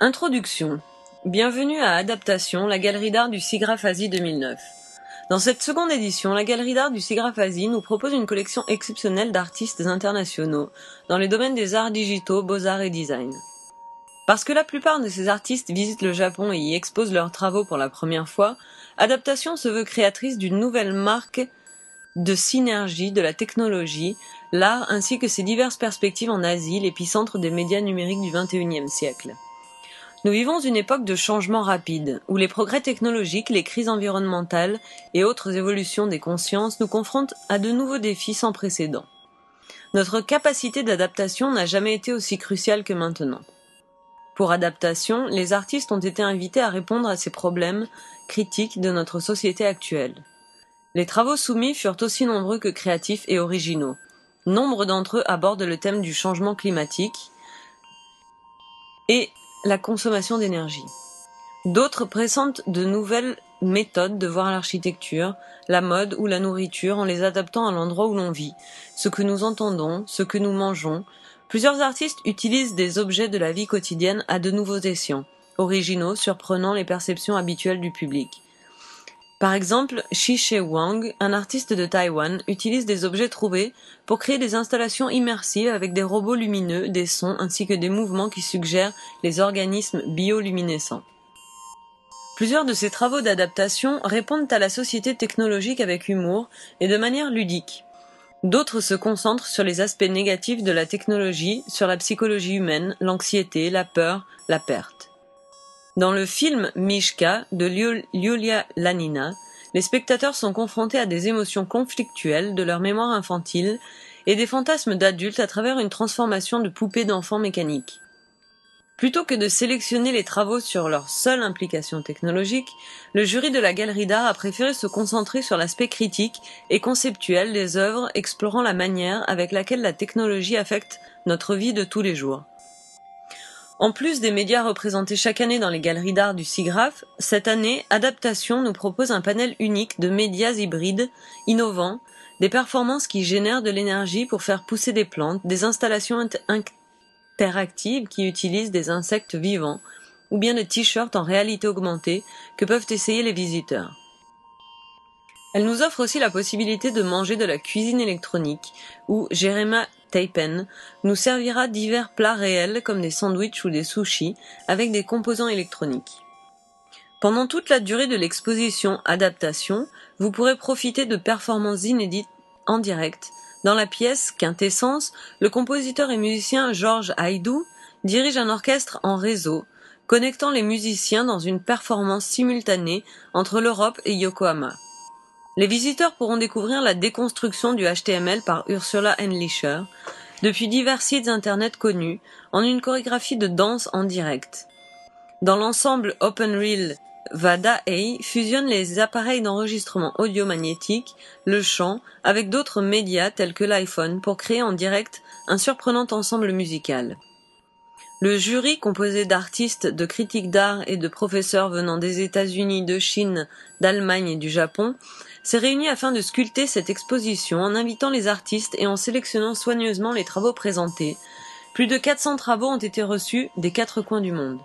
Introduction. Bienvenue à Adaptation, la galerie d'art du SIGGRAPH Asie 2009. Dans cette seconde édition, la galerie d'art du SIGGRAPH Asie nous propose une collection exceptionnelle d'artistes internationaux dans les domaines des arts digitaux, beaux-arts et design. Parce que la plupart de ces artistes visitent le Japon et y exposent leurs travaux pour la première fois, Adaptation se veut créatrice d'une nouvelle marque de synergie de la technologie, l'art ainsi que ses diverses perspectives en Asie, l'épicentre des médias numériques du XXIe siècle. Nous vivons une époque de changement rapide, où les progrès technologiques, les crises environnementales et autres évolutions des consciences nous confrontent à de nouveaux défis sans précédent. Notre capacité d'adaptation n'a jamais été aussi cruciale que maintenant. Pour adaptation, les artistes ont été invités à répondre à ces problèmes critiques de notre société actuelle. Les travaux soumis furent aussi nombreux que créatifs et originaux. Nombre d'entre eux abordent le thème du changement climatique et la consommation d'énergie. D'autres pressentent de nouvelles méthodes de voir l'architecture, la mode ou la nourriture en les adaptant à l'endroit où l'on vit, ce que nous entendons, ce que nous mangeons. Plusieurs artistes utilisent des objets de la vie quotidienne à de nouveaux escients, originaux, surprenant les perceptions habituelles du public. Par exemple, Shi Wang, un artiste de Taïwan, utilise des objets trouvés pour créer des installations immersives avec des robots lumineux, des sons ainsi que des mouvements qui suggèrent les organismes bioluminescents. Plusieurs de ces travaux d'adaptation répondent à la société technologique avec humour et de manière ludique. D'autres se concentrent sur les aspects négatifs de la technologie, sur la psychologie humaine, l'anxiété, la peur, la perte. Dans le film Mishka de Yulia Lanina, les spectateurs sont confrontés à des émotions conflictuelles de leur mémoire infantile et des fantasmes d'adultes à travers une transformation de poupées d'enfants mécaniques. Plutôt que de sélectionner les travaux sur leur seule implication technologique, le jury de la galerie d'art a préféré se concentrer sur l'aspect critique et conceptuel des œuvres explorant la manière avec laquelle la technologie affecte notre vie de tous les jours. En plus des médias représentés chaque année dans les galeries d'art du SIGGRAPH, cette année, Adaptation nous propose un panel unique de médias hybrides, innovants, des performances qui génèrent de l'énergie pour faire pousser des plantes, des installations interactives qui utilisent des insectes vivants, ou bien de t-shirts en réalité augmentée que peuvent essayer les visiteurs. Elle nous offre aussi la possibilité de manger de la cuisine électronique, où Jerema Taipen nous servira divers plats réels comme des sandwichs ou des sushis avec des composants électroniques. Pendant toute la durée de l'exposition Adaptation, vous pourrez profiter de performances inédites en direct. Dans la pièce Quintessence, le compositeur et musicien Georges Haïdou dirige un orchestre en réseau, connectant les musiciens dans une performance simultanée entre l'Europe et Yokohama. Les visiteurs pourront découvrir la déconstruction du HTML par Ursula Endlicher depuis divers sites internet connus en une chorégraphie de danse en direct. Dans l'ensemble OpenReel Vada A fusionne les appareils d'enregistrement audio magnétique, le chant, avec d'autres médias tels que l'iPhone pour créer en direct un surprenant ensemble musical. Le jury, composé d'artistes, de critiques d'art et de professeurs venant des États-Unis, de Chine, d'Allemagne et du Japon, s'est réuni afin de sculpter cette exposition en invitant les artistes et en sélectionnant soigneusement les travaux présentés. Plus de 400 travaux ont été reçus des quatre coins du monde.